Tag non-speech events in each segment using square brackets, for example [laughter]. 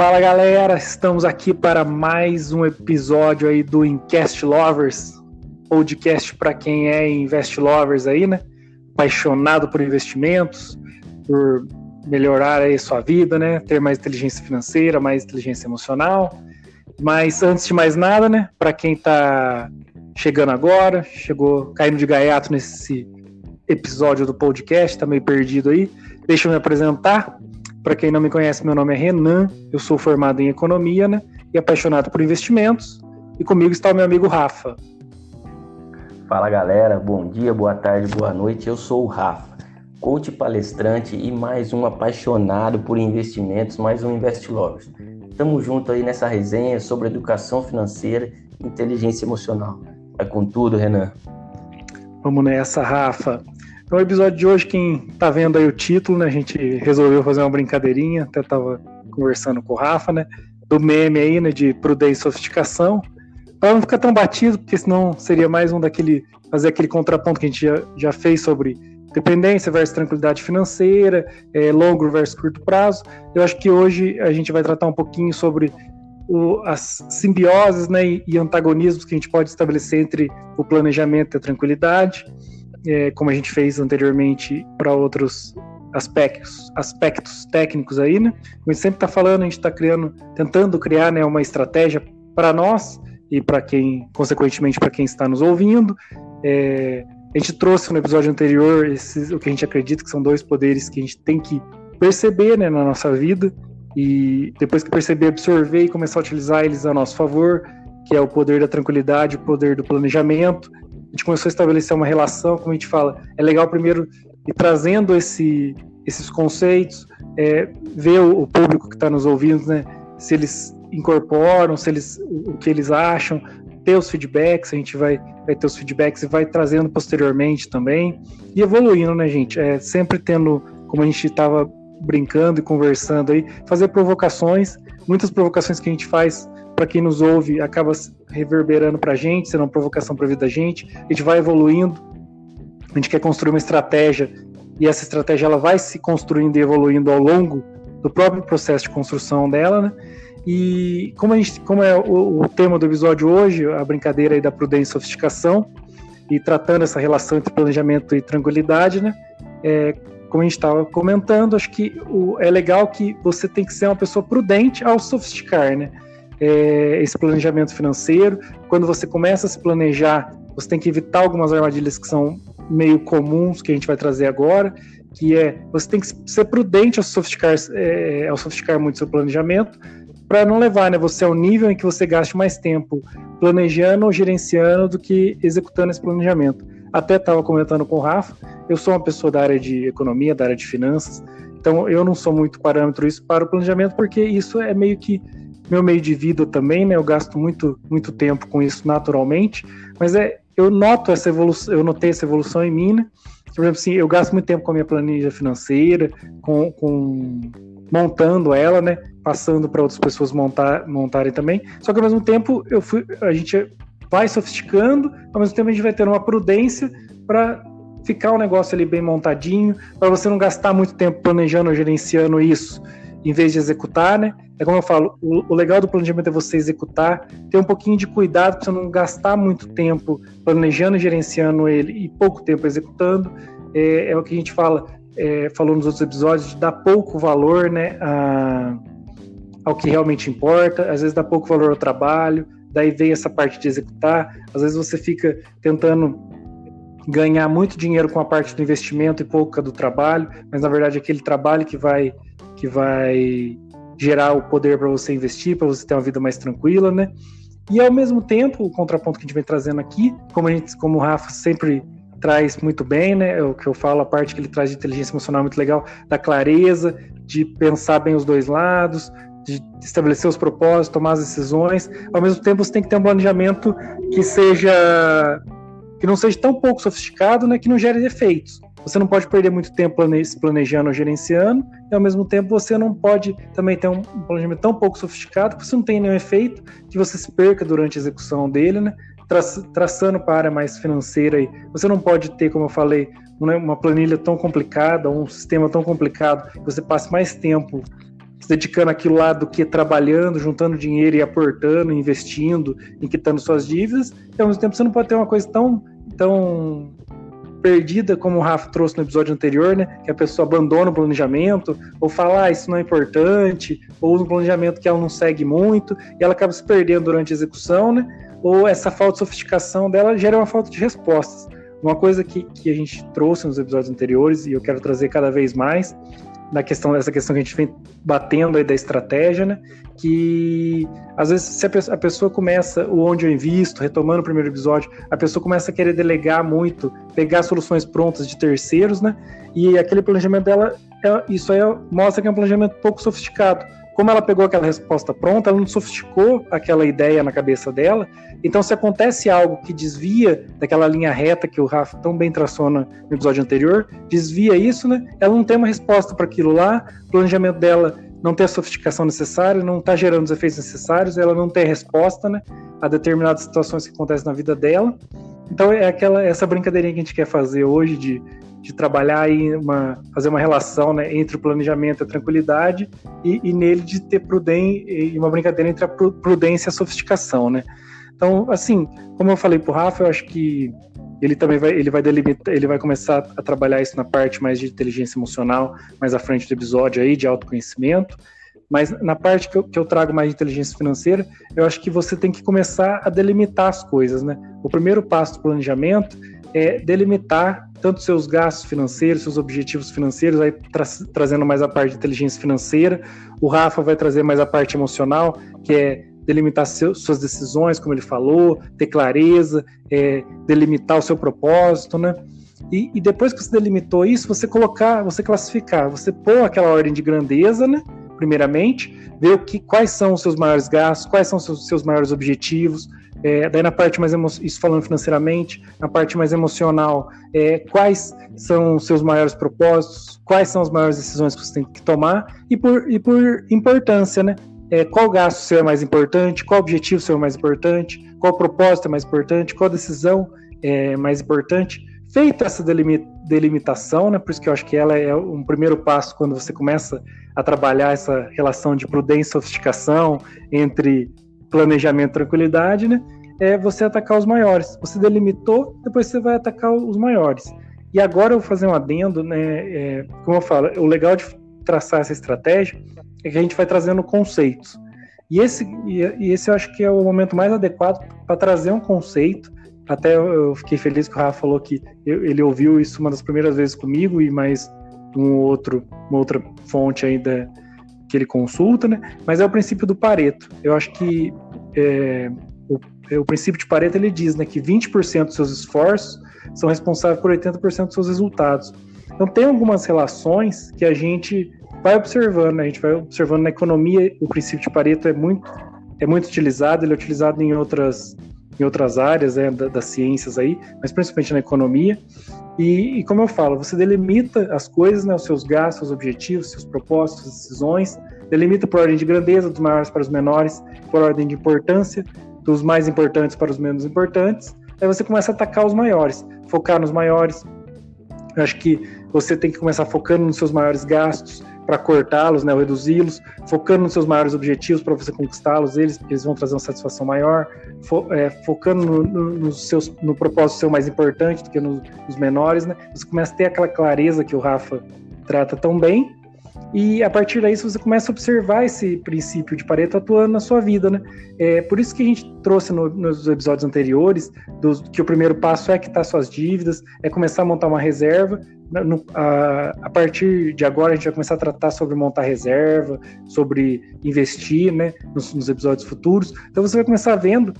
Fala galera, estamos aqui para mais um episódio aí do Incast Lovers, podcast para quem é Invest Lovers aí, né? Apaixonado por investimentos, por melhorar aí sua vida, né? Ter mais inteligência financeira, mais inteligência emocional. Mas antes de mais nada, né? Para quem está chegando agora, chegou caindo de gaiato nesse episódio do podcast, tá meio perdido aí. Deixa eu me apresentar. Para quem não me conhece, meu nome é Renan, eu sou formado em economia, né? E apaixonado por investimentos. E comigo está o meu amigo Rafa. Fala galera, bom dia, boa tarde, boa noite. Eu sou o Rafa, coach palestrante e mais um apaixonado por investimentos, mais um Invest Lovers. Estamos juntos aí nessa resenha sobre educação financeira e inteligência emocional. Vai com tudo, Renan. Vamos nessa, Rafa. Então, o episódio de hoje, quem tá vendo aí o título, né? A gente resolveu fazer uma brincadeirinha, até tava conversando com o Rafa, né? Do meme aí, né? De prudência e sofisticação. Para não ficar tão batido, porque senão seria mais um daquele. fazer aquele contraponto que a gente já, já fez sobre dependência versus tranquilidade financeira, é, longo versus curto prazo. Eu acho que hoje a gente vai tratar um pouquinho sobre o, as simbioses né, e, antagonismos que a gente pode estabelecer entre o planejamento e a tranquilidade é, como a gente fez anteriormente para outros aspectos, aspectos técnicos aí, né? A gente sempre está falando, a gente está criando, tentando criar né, uma estratégia para nós e para quem, consequentemente, para quem está nos ouvindo. É, a gente trouxe no episódio anterior esses, o que a gente acredita que são dois poderes que a gente tem que perceber né, na nossa vida e depois que perceber, absorver e começar a utilizar eles a nosso favor, que é o poder da tranquilidade, o poder do planejamento a gente começou a estabelecer uma relação, como a gente fala, é legal primeiro ir trazendo esse, esses conceitos, é, ver o, público que está nos ouvindo, né, se eles incorporam, se eles, o, o que eles acham, ter os feedbacks, a gente vai, vai ter os feedbacks e vai trazendo posteriormente também, e evoluindo, né, gente? É, sempre tendo, como a gente estava brincando e conversando aí, fazer provocações, muitas provocações que a gente faz para quem nos ouve, acaba reverberando para a gente, sendo uma provocação para a vida da gente. A gente vai evoluindo, a gente quer construir uma estratégia e essa estratégia ela vai se construindo e evoluindo ao longo do próprio processo de construção dela, né? E como, a gente, como é o, o tema do episódio hoje, a brincadeira aí da prudência e sofisticação, e tratando essa relação entre planejamento e tranquilidade, né? É, como a gente estava comentando, acho que o, é legal que você tem que ser uma pessoa prudente ao sofisticar, né? É, esse planejamento financeiro. Quando você começa a se planejar, você tem que evitar algumas armadilhas que são meio comuns, que a gente vai trazer agora, que é você tem que ser prudente ao sofisticar, é, ao sofisticar muito seu planejamento, para não levar né, você ao nível em que você gaste mais tempo planejando ou gerenciando do que executando esse planejamento. Até estava comentando com o Rafa, eu sou uma pessoa da área de economia, da área de finanças, então eu não sou muito parâmetro isso para o planejamento, porque isso é meio que meu meio de vida também, né? Eu gasto muito, muito tempo com isso naturalmente, mas é, eu noto essa evolução, eu notei essa evolução em mim, né? Por exemplo, assim, eu gasto muito tempo com a minha planilha financeira, com, com montando ela, né? Passando para outras pessoas montar, montarem também. Só que ao mesmo tempo eu fui, a gente vai sofisticando, ao mesmo tempo a gente vai ter uma prudência para ficar o negócio ali bem montadinho, para você não gastar muito tempo planejando ou gerenciando isso em vez de executar, né? É como eu falo, o, o legal do planejamento é você executar, ter um pouquinho de cuidado para você não gastar muito tempo planejando e gerenciando ele e pouco tempo executando. É, é o que a gente fala, é, falou nos outros episódios, de dar pouco valor, né? A, ao que realmente importa, às vezes dá pouco valor ao trabalho, daí vem essa parte de executar, às vezes você fica tentando ganhar muito dinheiro com a parte do investimento e pouca do trabalho, mas na verdade aquele trabalho que vai que vai gerar o poder para você investir, para você ter uma vida mais tranquila, né? E ao mesmo tempo, o contraponto que a gente vem trazendo aqui, como a gente, como o Rafa sempre traz muito bem, né? É o que eu falo, a parte que ele traz de inteligência emocional muito legal, da clareza, de pensar bem os dois lados, de estabelecer os propósitos, tomar as decisões. Ao mesmo tempo, você tem que ter um planejamento que seja que não seja tão pouco sofisticado, né, que não gere efeitos. Você não pode perder muito tempo planejando ou gerenciando, e ao mesmo tempo você não pode também ter um planejamento tão pouco sofisticado que você não tem nenhum efeito, que você se perca durante a execução dele, né? Tra traçando para a área mais financeira aí. Você não pode ter, como eu falei, uma planilha tão complicada, um sistema tão complicado, que você passe mais tempo dedicando aquilo lá do que trabalhando, juntando dinheiro e aportando, investindo quitando suas dívidas. E ao mesmo tempo você não pode ter uma coisa tão, tão perdida, como o Rafa trouxe no episódio anterior, né? Que a pessoa abandona o planejamento, ou fala, ah, isso não é importante, ou no planejamento que ela não segue muito, e ela acaba se perdendo durante a execução, né? Ou essa falta de sofisticação dela gera uma falta de respostas. Uma coisa que, que a gente trouxe nos episódios anteriores, e eu quero trazer cada vez mais, na questão dessa questão que a gente vem batendo aí da estratégia, né? Que às vezes se a pessoa, a pessoa, começa o onde eu invisto, retomando o primeiro episódio, a pessoa começa a querer delegar muito, pegar soluções prontas de terceiros, né? E aquele planejamento dela, é, isso aí mostra que é um planejamento pouco sofisticado como ela pegou aquela resposta pronta, ela não sofisticou aquela ideia na cabeça dela. Então, se acontece algo que desvia daquela linha reta que o Rafa tão bem traçou no episódio anterior, desvia isso, né? Ela não tem uma resposta para aquilo lá, o planejamento dela não tem a sofisticação necessária, não está gerando os efeitos necessários, ela não tem resposta, né? A determinadas situações que acontecem na vida dela. Então, é aquela essa brincadeirinha que a gente quer fazer hoje de de trabalhar em uma fazer uma relação né, entre o planejamento e a tranquilidade e, e nele de ter prudência e uma brincadeira entre a prudência e a sofisticação, né? Então, assim, como eu falei para o Rafa, eu acho que ele também vai ele vai delimitar, ele vai começar a trabalhar isso na parte mais de inteligência emocional, mais à frente do episódio aí de autoconhecimento. Mas na parte que eu, que eu, trago mais de inteligência financeira, eu acho que você tem que começar a delimitar as coisas, né? O primeiro passo do planejamento é delimitar tanto seus gastos financeiros, seus objetivos financeiros, aí tra trazendo mais a parte de inteligência financeira. O Rafa vai trazer mais a parte emocional, que é delimitar seu, suas decisões, como ele falou, ter clareza, é, delimitar o seu propósito, né? E, e, depois que você delimitou isso, você colocar, você classificar, você pôr aquela ordem de grandeza, né? Primeiramente, ver o que, quais são os seus maiores gastos, quais são os seus, seus maiores objetivos, é, daí na parte mais isso falando financeiramente, na parte mais emocional, é, quais são os seus maiores propósitos, quais são as maiores decisões que você tem que tomar e por, e por importância, né? É, qual gasto seu é mais importante, qual objetivo seu é mais importante, qual propósito é mais importante, qual decisão é mais importante. Feita essa delimitação, né? Por isso que eu acho que ela é um primeiro passo quando você começa a trabalhar essa relação de prudência e sofisticação entre planejamento tranquilidade, né? É você atacar os maiores. Você delimitou, depois você vai atacar os maiores. E agora eu vou fazer um adendo, né? É, como eu falo, o legal de traçar essa estratégia é que a gente vai trazendo conceitos. E esse, e esse eu acho que é o momento mais adequado para trazer um conceito. Até eu fiquei feliz que o Rafa falou que ele ouviu isso uma das primeiras vezes comigo e mais um outro, uma outra fonte ainda que ele consulta, né? Mas é o princípio do Pareto. Eu acho que é, o, é, o, princípio de Pareto ele diz, né, que 20% dos seus esforços são responsáveis por 80% dos seus resultados. Então tem algumas relações que a gente vai observando, né? a gente vai observando na economia, o princípio de Pareto é muito é muito utilizado, ele é utilizado em outras em outras áreas né, das ciências aí, mas principalmente na economia. E, e, como eu falo, você delimita as coisas, né, os seus gastos, os objetivos, seus propósitos, decisões, delimita por ordem de grandeza, dos maiores para os menores, por ordem de importância, dos mais importantes para os menos importantes. Aí você começa a atacar os maiores, focar nos maiores. Eu acho que você tem que começar focando nos seus maiores gastos, para cortá-los, né, reduzi-los, focando nos seus maiores objetivos para você conquistá-los, eles, eles vão trazer uma satisfação maior, fo, é, focando no, no, seus, no propósito seu mais importante do que nos, nos menores, né? Você começa a ter aquela clareza que o Rafa trata tão bem, e a partir daí você começa a observar esse princípio de Pareto atuando na sua vida, né? É por isso que a gente trouxe no, nos episódios anteriores do, que o primeiro passo é quitar suas dívidas, é começar a montar uma reserva, no, a, a, partir de agora a gente vai começar a tratar sobre montar reserva, sobre investir, né, nos, nos episódios futuros. Então você vai começar vendo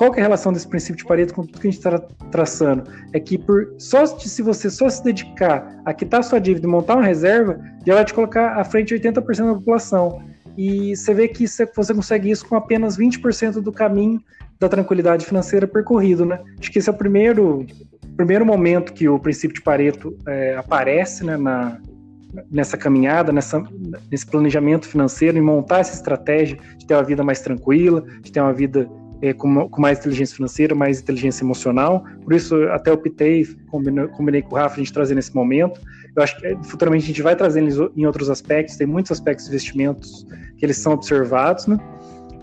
qual é a relação desse princípio de Pareto com tudo que a gente está traçando? É que por só se você só se dedicar a quitar sua dívida e montar uma reserva, já vai te colocar à frente de 80% da população. E você vê que você consegue isso com apenas 20% do caminho da tranquilidade financeira percorrido, né? Acho que esse é o primeiro primeiro momento que o princípio de Pareto é, aparece né, na, nessa caminhada, nessa, nesse planejamento financeiro, em montar essa estratégia de ter uma vida mais tranquila, de ter uma vida é, com, com, mais inteligência financeira, mais inteligência emocional. Por isso, até optei, combinei, combinei com o Rafa, a gente trazer nesse momento. Eu acho que é, futuramente a gente vai trazendo em outros aspectos, tem muitos aspectos de investimentos que eles são observados, né?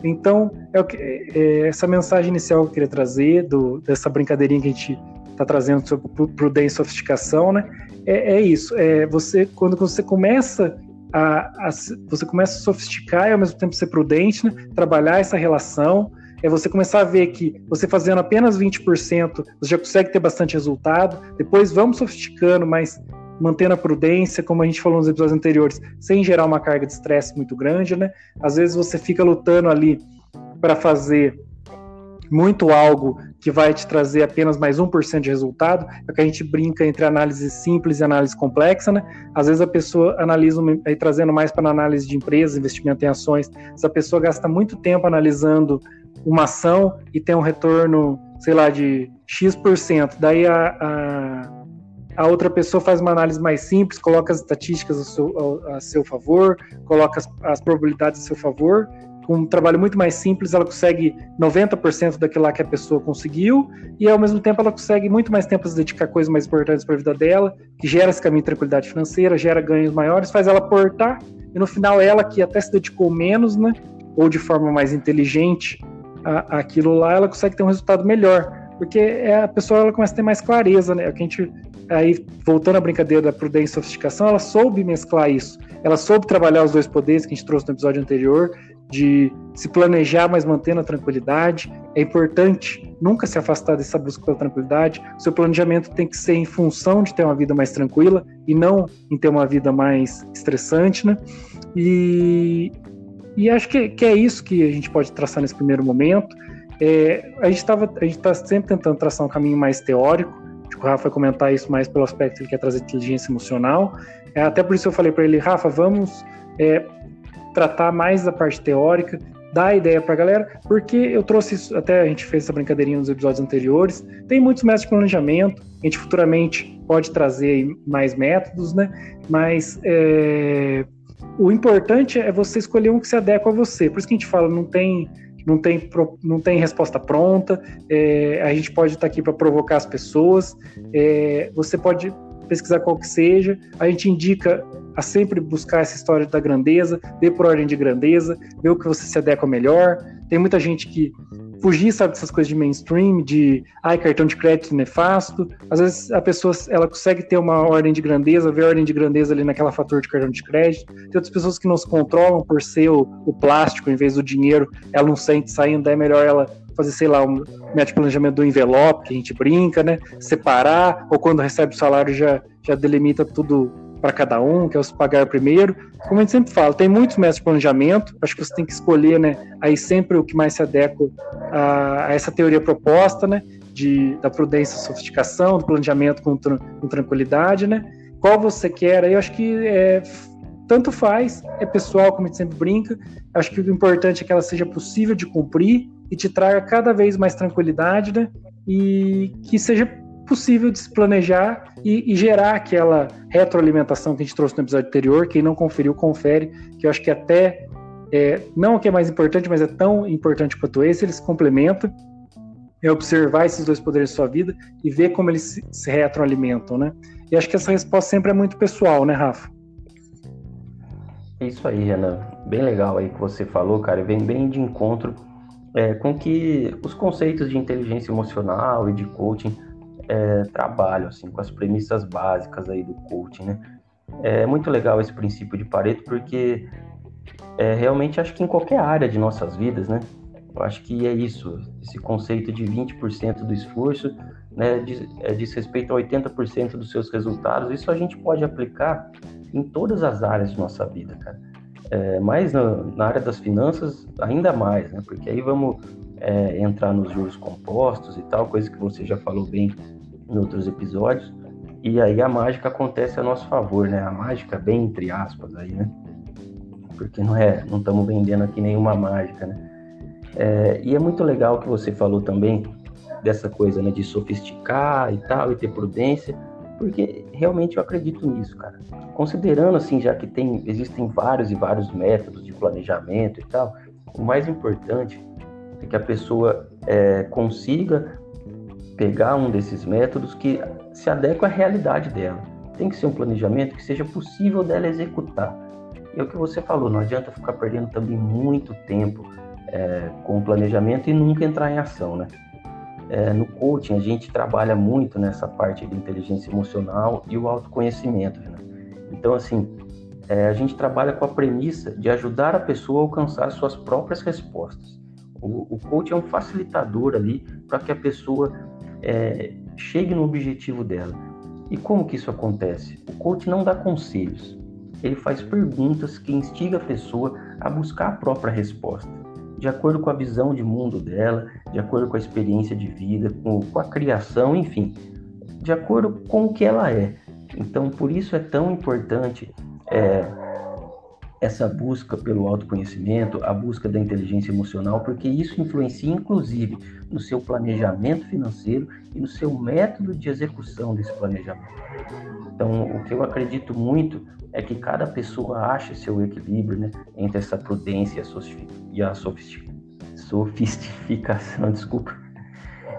Então, é, é, é essa mensagem inicial que eu queria trazer, do, dessa brincadeirinha que a gente está trazendo sobre prudência e sofisticação, né? É, é, isso. É você quando você começa a, a, você começa a sofisticar e ao mesmo tempo ser prudente, né? trabalhar essa relação, é você começar a ver que você fazendo apenas 20%, você já consegue ter bastante resultado. Depois vamos sofisticando, mas mantendo a prudência, como a gente falou nos episódios anteriores, sem gerar uma carga de estresse muito grande, né? Às vezes você fica lutando ali para fazer muito algo que vai te trazer apenas mais 1% de resultado, é que a gente brinca entre análise simples e análise complexa, né? Às vezes a pessoa analisa, aí trazendo mais para análise de empresas, investimento em ações, essa pessoa gasta muito tempo analisando uma ação e tem um retorno, sei lá, de X%, daí a, a, a outra pessoa faz uma análise mais simples, coloca as estatísticas a seu, a, a seu favor, coloca as, as probabilidades a seu favor, com um trabalho muito mais simples, ela consegue 90% daquilo lá que a pessoa conseguiu, e ao mesmo tempo ela consegue muito mais tempo se dedicar a coisas mais importantes para a vida dela, que gera esse caminho de tranquilidade financeira, gera ganhos maiores, faz ela portar, e no final ela que até se dedicou menos, né, ou de forma mais inteligente aquilo lá, ela consegue ter um resultado melhor, porque é, a pessoa ela começa a ter mais clareza, né, que a gente aí voltando à brincadeira da prudência e sofisticação, ela soube mesclar isso. Ela soube trabalhar os dois poderes que a gente trouxe no episódio anterior, de se planejar, mas mantendo a tranquilidade. É importante nunca se afastar dessa busca pela tranquilidade. Seu planejamento tem que ser em função de ter uma vida mais tranquila e não em ter uma vida mais estressante, né? E, e acho que, que é isso que a gente pode traçar nesse primeiro momento. É, a gente está sempre tentando traçar um caminho mais teórico. Acho que o Rafa vai comentar isso mais pelo aspecto que ele quer trazer inteligência emocional. É, até por isso eu falei para ele, Rafa, vamos é, tratar mais da parte teórica, dar ideia para a galera, porque eu trouxe isso, até a gente fez essa brincadeirinha nos episódios anteriores. Tem muitos métodos de planejamento, a gente futuramente pode trazer mais métodos, né? Mas é, o importante é você escolher um que se adequa a você. Por isso que a gente fala, não tem não tem, não tem resposta pronta, é, a gente pode estar aqui para provocar as pessoas, é, você pode pesquisar qual que seja, a gente indica a sempre buscar essa história da grandeza, ver por ordem de grandeza, ver o que você se adequa melhor. Tem muita gente que fugir, sabe, dessas coisas de mainstream, de ai, cartão de crédito nefasto. Às vezes a pessoa ela consegue ter uma ordem de grandeza, ver a ordem de grandeza ali naquela fator de cartão de crédito. Tem outras pessoas que não se controlam por ser o, o plástico em vez do dinheiro, ela não sente saindo, é melhor ela fazer, sei lá, um método de planejamento do envelope, que a gente brinca, né? Separar, ou quando recebe o salário já, já delimita tudo para cada um, que é os pagar primeiro. Como a gente sempre fala, tem muitos métodos de planejamento, acho que você tem que escolher, né, aí sempre o que mais se adequa a, a essa teoria proposta, né, de, da prudência e sofisticação, do planejamento com, com tranquilidade, né, qual você quer, aí eu acho que é, tanto faz, é pessoal, como a gente sempre brinca, acho que o importante é que ela seja possível de cumprir e te traga cada vez mais tranquilidade, né, e que seja possível de se planejar e, e, gerar aquela retroalimentação que a gente trouxe no episódio anterior. Quem não conferiu, confere, que eu acho que até, é, não o que é mais importante, mas é tão importante quanto esse, eles complementam. É observar esses dois poderes da sua vida e ver como eles se, se retroalimentam, né? E acho que essa resposta sempre é muito pessoal, né, Rafa? É isso aí, Renan. Bem legal aí que você falou, cara. Vem bem de encontro é, com que os conceitos de inteligência emocional e de coaching é, trabalho, assim, com as premissas básicas aí do coaching, né? É muito legal esse princípio de Pareto porque é, realmente acho que em qualquer área de nossas vidas, né? Eu acho que é isso, esse conceito de 20% do esforço, né, diz, é, diz respeito a 80% dos seus resultados. Isso a gente pode aplicar em todas as áreas de nossa vida, cara. É, mas na, na, área das finanças, ainda mais, né? Porque aí vamos é, entrar nos juros compostos e tal, coisa que você já falou bem em outros episódios. E aí a mágica acontece a nosso favor, né? A mágica bem entre aspas aí, né? Porque não é, não estamos vendendo aqui nenhuma mágica, né? É, e é muito legal que você falou também dessa coisa, né, de sofisticar e tal, e ter prudência, porque realmente eu acredito nisso, cara. Considerando assim, já que tem, existem vários e vários métodos de planejamento e tal, o mais importante é que a pessoa é, consiga pegar um desses métodos que se adequa à realidade dela. Tem que ser um planejamento que seja possível dela executar. E é o que você falou, não adianta ficar perdendo também muito tempo é, com o planejamento e nunca entrar em ação, né? É, no coaching a gente trabalha muito nessa parte de inteligência emocional e o autoconhecimento. Né? Então, assim, é, a gente trabalha com a premissa de ajudar a pessoa a alcançar suas próprias respostas. O, o coach é um facilitador ali para que a pessoa é, chegue no objetivo dela. E como que isso acontece? O coach não dá conselhos, ele faz perguntas que instiga a pessoa a buscar a própria resposta, de acordo com a visão de mundo dela, de acordo com a experiência de vida, com, com a criação, enfim, de acordo com o que ela é. Então, por isso é tão importante é, essa busca pelo autoconhecimento, a busca da inteligência emocional, porque isso influencia inclusive no seu planejamento financeiro e no seu método de execução desse planejamento. Então, o que eu acredito muito é que cada pessoa ache seu equilíbrio né, entre essa prudência e a sofisticação, [laughs] desculpa,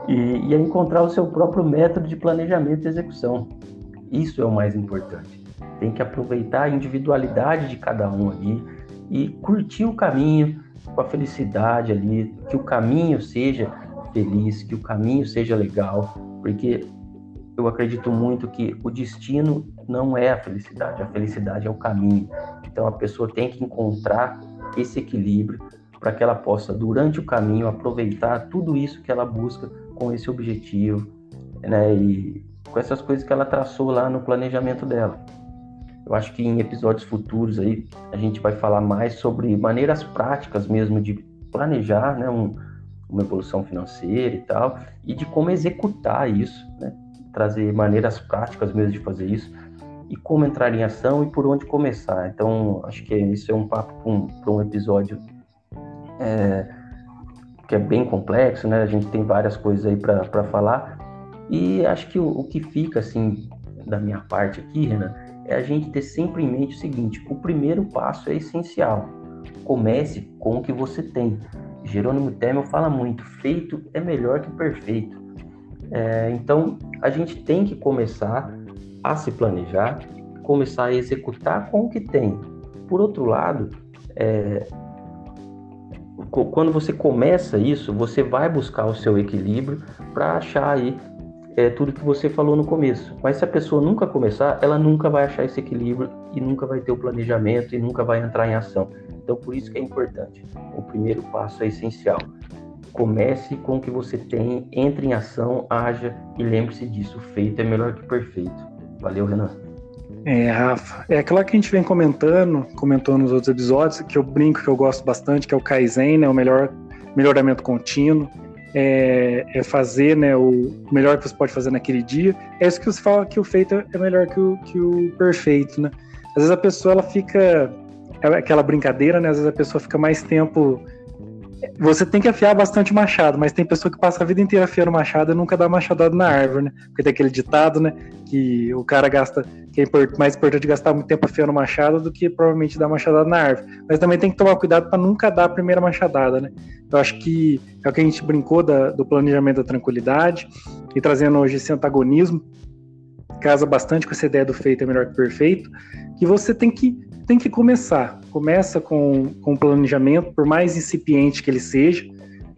e, e a encontrar o seu próprio método de planejamento e execução. Isso é o mais importante tem que aproveitar a individualidade de cada um ali e curtir o caminho com a felicidade ali, que o caminho seja feliz, que o caminho seja legal, porque eu acredito muito que o destino não é a felicidade, a felicidade é o caminho. Então a pessoa tem que encontrar esse equilíbrio para que ela possa, durante o caminho, aproveitar tudo isso que ela busca com esse objetivo, né? E com essas coisas que ela traçou lá no planejamento dela. Eu acho que em episódios futuros aí a gente vai falar mais sobre maneiras práticas mesmo de planejar, né, um, uma evolução financeira e tal, e de como executar isso, né, trazer maneiras práticas mesmo de fazer isso e como entrar em ação e por onde começar. Então, acho que isso é um papo para um, um, episódio é, que é bem complexo, né? A gente tem várias coisas aí para falar. E acho que o, o, que fica, assim, da minha parte aqui, Renan, é a gente ter sempre em mente o seguinte: o primeiro passo é essencial. Comece com o que você tem. Jerônimo Temel fala muito: feito é melhor que perfeito. É, então, a gente tem que começar a se planejar, começar a executar com o que tem. Por outro lado, é, quando você começa isso, você vai buscar o seu equilíbrio para achar aí é tudo que você falou no começo. Mas se a pessoa nunca começar, ela nunca vai achar esse equilíbrio e nunca vai ter o planejamento e nunca vai entrar em ação. Então, por isso que é importante. O primeiro passo é essencial. Comece com o que você tem, entre em ação, haja e lembre-se disso. Feito é melhor que perfeito. Valeu, Renan. É, Rafa, é aquela que a gente vem comentando, comentou nos outros episódios, que eu brinco que eu gosto bastante, que é o Kaizen, né, o melhor melhoramento contínuo é, é, fazer né, o melhor que você pode fazer naquele dia. É isso que você fala que o feito é melhor que o, que o perfeito, né? Às vezes a pessoa ela fica é aquela brincadeira, né? Às vezes a pessoa fica mais tempo você tem que afiar bastante machado, mas tem pessoa que passa a vida inteira afiando machado e nunca dá machadada na árvore, né? Porque tem aquele ditado, né? Que o cara gasta, que é mais importante gastar muito tempo afiando machado do que provavelmente dar machadada na árvore. Mas também tem que tomar cuidado para nunca dar a primeira machadada, né? Eu acho que é o que a gente brincou da, do planejamento da tranquilidade e trazendo hoje esse antagonismo, casa bastante com essa ideia do feito é melhor que perfeito, que você tem que tem que começar. Começa com, com planejamento, por mais incipiente que ele seja,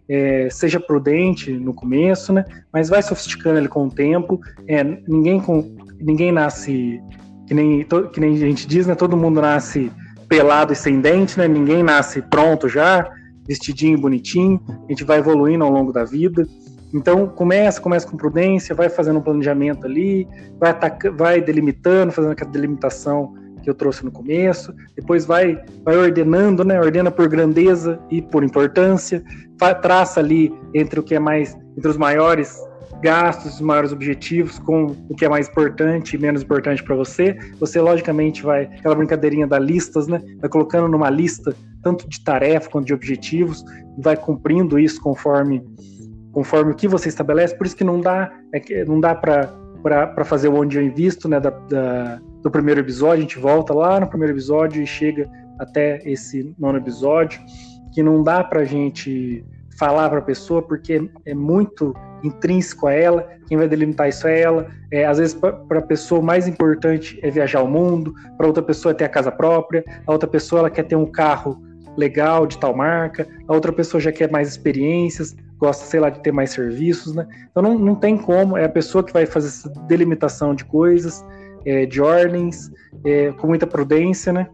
é, seja prudente no começo, né? Mas vai sofisticando ele com o tempo. É, ninguém, com, ninguém nasce que nem, que nem a gente diz, né? Todo mundo nasce pelado e sem dente, né? Ninguém nasce pronto já, vestidinho, bonitinho. A gente vai evoluindo ao longo da vida. Então começa, começa com prudência, vai fazendo um planejamento ali, vai, ataca, vai delimitando, fazendo aquela delimitação que eu trouxe no começo, depois vai, vai ordenando, né? Ordena por grandeza e por importância, traça ali entre o que é mais, entre os maiores gastos, os maiores objetivos, com o que é mais importante e menos importante para você. Você logicamente vai aquela brincadeirinha da listas, né? Vai colocando numa lista tanto de tarefa quanto de objetivos, vai cumprindo isso conforme conforme o que você estabelece. Por isso que não dá, é não dá para fazer o onde eu invisto, né? Da, da do primeiro episódio, a gente volta lá no primeiro episódio e chega até esse nono episódio, que não dá pra gente falar para a pessoa, porque é muito intrínseco a ela, quem vai delimitar isso é ela. É, às vezes, para a pessoa, o mais importante é viajar ao mundo, para outra pessoa é ter a casa própria, a outra pessoa ela quer ter um carro legal de tal marca, a outra pessoa já quer mais experiências, gosta, sei lá, de ter mais serviços, né? Então não, não tem como, é a pessoa que vai fazer essa delimitação de coisas, é, de ordens, é, com muita prudência, né?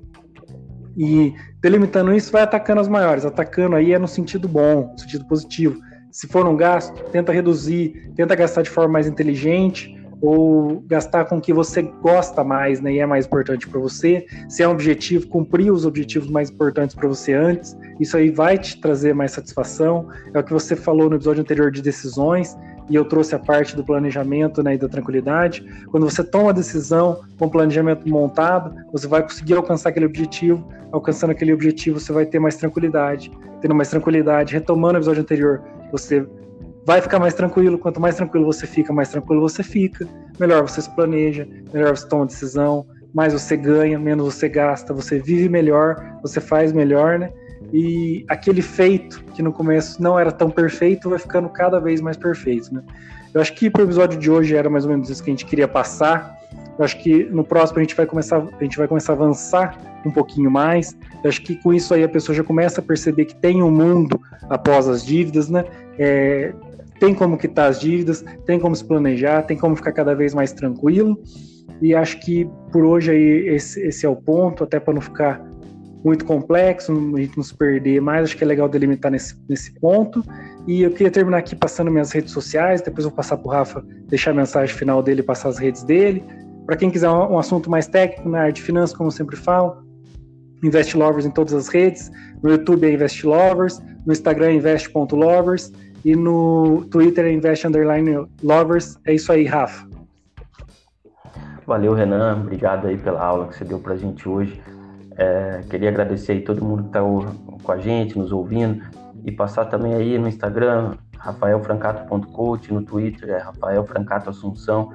E delimitando isso, vai atacando as maiores. Atacando aí é no sentido bom, no sentido positivo. Se for um gasto, tenta reduzir, tenta gastar de forma mais inteligente, ou gastar com o que você gosta mais, né, e é mais importante para você. Se é um objetivo, cumprir os objetivos mais importantes para você antes, isso aí vai te trazer mais satisfação. É o que você falou no episódio anterior de decisões, e eu trouxe a parte do planejamento né, e da tranquilidade. Quando você toma a decisão com planejamento montado, você vai conseguir alcançar aquele objetivo. Alcançando aquele objetivo, você vai ter mais tranquilidade. Tendo mais tranquilidade, retomando o episódio anterior, você vai ficar mais tranquilo. Quanto mais tranquilo você fica, mais tranquilo você fica. Melhor você se planeja, melhor você toma decisão, mais você ganha, menos você gasta, você vive melhor, você faz melhor, né? E aquele feito que no começo não era tão perfeito vai ficando cada vez mais perfeito, né? Eu acho que para o episódio de hoje era mais ou menos isso que a gente queria passar. Eu acho que no próximo a gente vai começar, a gente vai começar a avançar um pouquinho mais. Eu acho que com isso aí a pessoa já começa a perceber que tem um mundo após as dívidas, né? É, tem como quitar as dívidas, tem como se planejar, tem como ficar cada vez mais tranquilo. E acho que por hoje aí esse, esse é o ponto, até para não ficar muito complexo, a gente não se perder mais, acho que é legal delimitar nesse, nesse ponto. E eu queria terminar aqui passando minhas redes sociais, depois vou passar para o Rafa deixar a mensagem final dele, passar as redes dele. Para quem quiser um, um, assunto mais técnico na área de finanças, como eu sempre falo, Invest Lovers em todas as redes. No YouTube é Invest Lovers, no Instagram é invest.lovers e no Twitter é invest underline lovers. É isso aí, Rafa. Valeu, Renan. Obrigado aí pela aula que você deu para a gente hoje. É, queria agradecer aí todo mundo que está com a gente, nos ouvindo, e passar também aí no Instagram, rafaelfrancato.coach, no Twitter é Rafael Francato Assunção.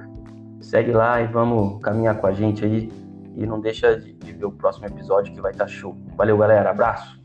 Segue lá e vamos caminhar com a gente aí. E não deixa de ver o próximo episódio que vai estar tá show. Valeu, galera. Abraço.